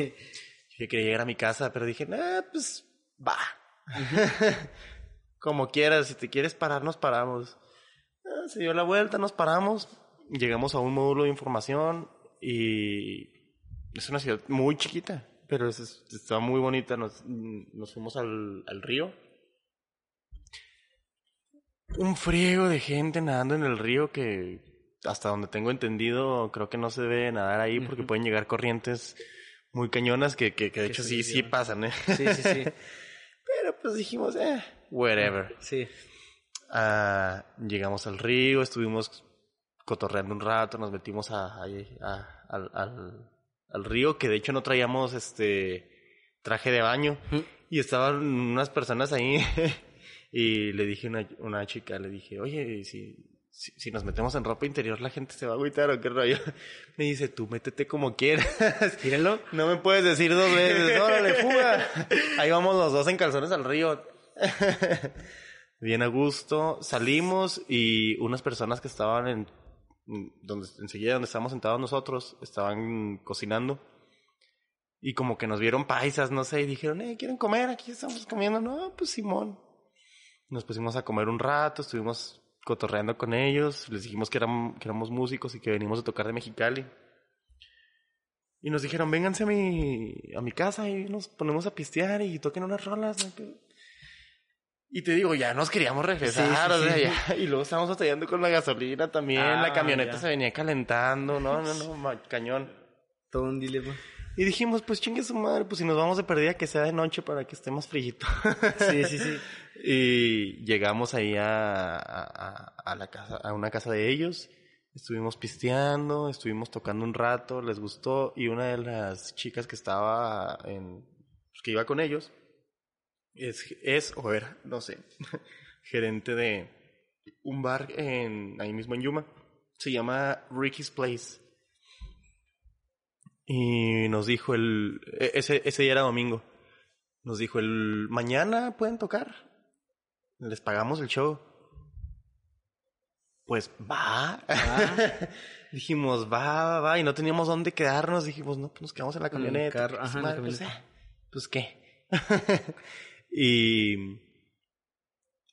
Yo quería llegar a mi casa, pero dije, nah, pues va. Como quieras, si te quieres parar, nos paramos. Ah, se dio la vuelta, nos paramos. Llegamos a un módulo de información y es una ciudad muy chiquita, pero es, es- está muy bonita. Nos, nos fuimos al, al río. Un friego de gente nadando en el río que hasta donde tengo entendido creo que no se debe nadar ahí porque pueden llegar corrientes muy cañonas que, que, que de hecho sí, sí pasan, ¿eh? Sí, sí, sí. Pero pues dijimos, eh, whatever. Sí. Ah, llegamos al río, estuvimos cotorreando un rato, nos metimos a, ahí, a- al, al, al río, que de hecho no traíamos este traje de baño. Y estaban unas personas ahí y le dije a una, una chica, le dije, oye, si, si, si nos metemos en ropa interior la gente se va a agüitar o qué rollo. Me dice, tú métete como quieras. Mírenlo. No me puedes decir dos veces, órale, fuga. Ahí vamos los dos en calzones al río. Bien a gusto. Salimos y unas personas que estaban en donde enseguida donde estábamos sentados nosotros estaban cocinando y como que nos vieron paisas, no sé, y dijeron, eh, ¿quieren comer? Aquí estamos comiendo. No, pues Simón. Nos pusimos a comer un rato, estuvimos cotorreando con ellos, les dijimos que, eran, que éramos músicos y que venimos a tocar de Mexicali. Y nos dijeron, vénganse a mi, a mi casa y nos ponemos a pistear y toquen unas rolas. Y te digo, ya nos queríamos regresar, Sí, sí, o sea, sí. ya- y luego estábamos batallando con la gasolina también, Ah, la camioneta ya. se venía calentando, no, no, no, cañón. Todo un dilema. Y dijimos, pues chingue su madre, pues si nos vamos de perdida que sea de noche para que esté más frillito. Sí, sí, sí. Y llegamos ahí a, a, a- a la casa, a una casa de ellos. Estuvimos pisteando, estuvimos tocando un rato, les gustó. Y una de las chicas que estaba en, pues, que iba con ellos, es, es o era, no sé, gerente de un bar en, ahí mismo en Yuma. Se llama Ricky's Place. Y nos dijo el, e- ese, ese día era domingo. Nos dijo el, mañana pueden tocar. Les pagamos el show. Pues va. Dijimos, va, va, va. Y no teníamos dónde quedarnos. Dijimos, no, pues nos quedamos en la camioneta. ajá, en la pues, camioneta. eh, pues, qué. y,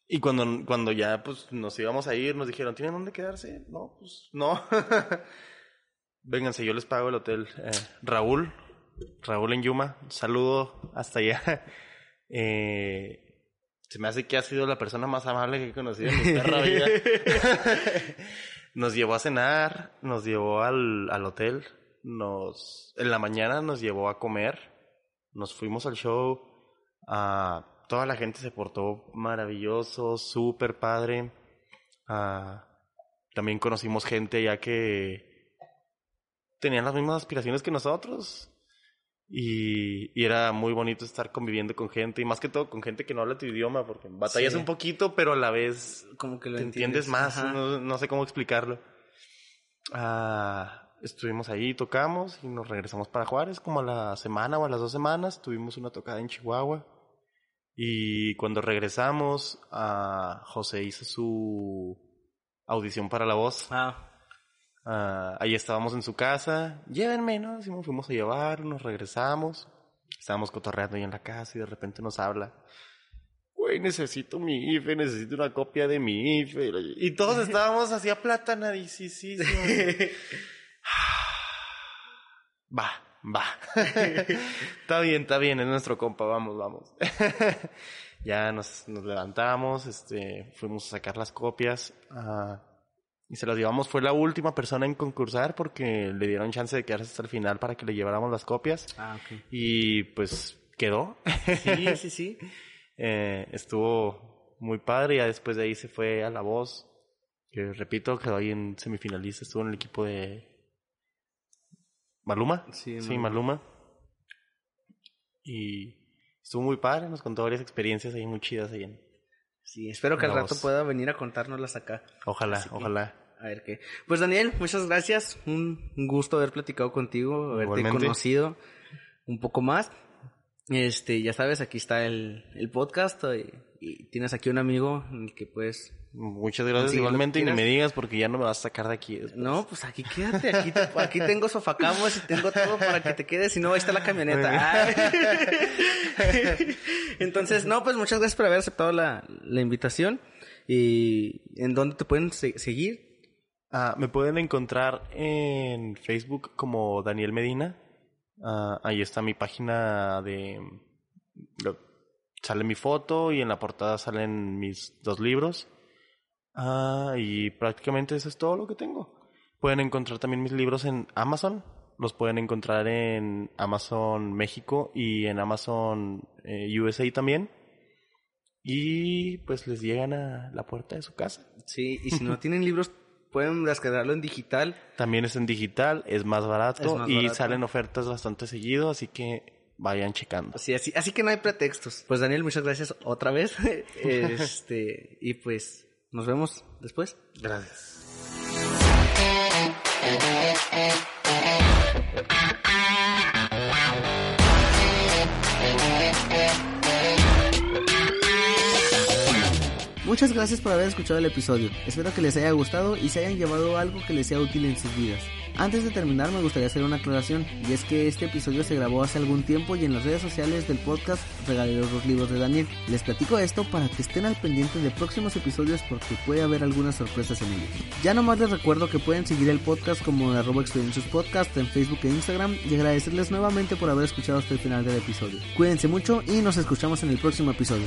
y cuando, cuando ya pues nos íbamos a ir, nos dijeron, ¿tienen dónde quedarse? No, pues no. Vénganse, yo les pago el hotel. Eh, Raúl, Raúl en Yuma, un saludo hasta allá. Eh, se me hace que ha sido la persona más amable que he conocido en mi perra vida. nos llevó a cenar, nos llevó al, al hotel, nos, en la mañana nos llevó a comer, nos fuimos al show, ah, toda la gente se portó maravilloso, súper padre. Ah, también conocimos gente ya que tenían las mismas aspiraciones que nosotros. Y, y era muy bonito estar conviviendo con gente, y más que todo con gente que no habla tu idioma, porque batallas Sí. un poquito, pero a la vez Como que lo te entiendes más, no sé cómo explicarlo. Ah, estuvimos ahí, tocamos y nos regresamos para Juárez como a la semana o a las dos semanas. Tuvimos una tocada en Chihuahua. Y cuando regresamos, ah, José hizo su audición para la voz. Ah, Ah, ahí estábamos en su casa. Llévenme, ¿no? Decimos, fuimos a llevar, nos regresamos. Estábamos cotorreando ahí en la casa y de repente nos habla. Güey, necesito mi IFE, necesito una copia de mi IFE. Y todos estábamos así aplatanadísimos. Va, va. está bien, está bien, es nuestro compa, vamos, vamos. ya nos, nos levantamos, este, fuimos a sacar las copias. ah, y se las llevamos, fue la última persona en concursar porque le dieron chance de quedarse hasta el final para que le lleváramos las copias. ah, ok. Y pues quedó. Sí, sí, sí. Eh, estuvo muy padre. Ya después de ahí se fue a La Voz. Que repito, quedó ahí en semifinalista. Estuvo en el equipo de Maluma. Sí, Sí, Maluma. Y estuvo muy padre. Nos contó varias experiencias ahí muy chidas ahí en- Sí, espero que al rato pueda venir a contárnoslas acá. Ojalá, que- ojalá. A ver qué. Pues Daniel, muchas gracias. Un un gusto haber platicado contigo, haberte Igualmente. conocido un poco más. Este, ya sabes, aquí está el, el podcast y, y tienes aquí un amigo en el que puedes... Muchas gracias igualmente y ni me digas porque ya no me vas a sacar de aquí. después. No, pues aquí quédate, aquí, te- aquí tengo sofacamos y tengo todo para que te quedes, si no, ahí está la camioneta. Entonces, no, pues muchas gracias por haber aceptado la, la invitación. ¿Y en dónde te pueden se- seguir? Ah, me pueden encontrar en Facebook como Daniel Medina. Ah, ahí está mi página de... lo- Sale mi foto y en la portada salen mis dos libros. Ah, y prácticamente eso es todo lo que tengo. Pueden encontrar también mis libros en Amazon. Los pueden encontrar en Amazon México y en Amazon eh, USA también. Y pues les llegan a la puerta de su casa. Sí, y si no tienen libros, pueden descargarlo en digital. También es en digital, es más barato Es más y barato. salen ofertas bastante seguido, así que vayan checando. Sí, así, así que no hay pretextos. Pues Daniel, muchas gracias otra vez. este, y pues nos vemos después. Gracias. Muchas gracias por haber escuchado el episodio. Espero que les haya gustado y se hayan llevado algo que les sea útil en sus vidas. Antes de terminar me gustaría hacer una aclaración y es que este episodio se grabó hace algún tiempo y en las redes sociales del podcast regalé los libros de Daniel. Les platico esto para que estén al pendiente de próximos episodios porque puede haber algunas sorpresas en ellos. Ya nomás les recuerdo que pueden seguir el podcast como arroba podcast en Facebook e Instagram y agradecerles nuevamente por haber escuchado hasta el final del episodio. Cuídense mucho y nos escuchamos en el próximo episodio.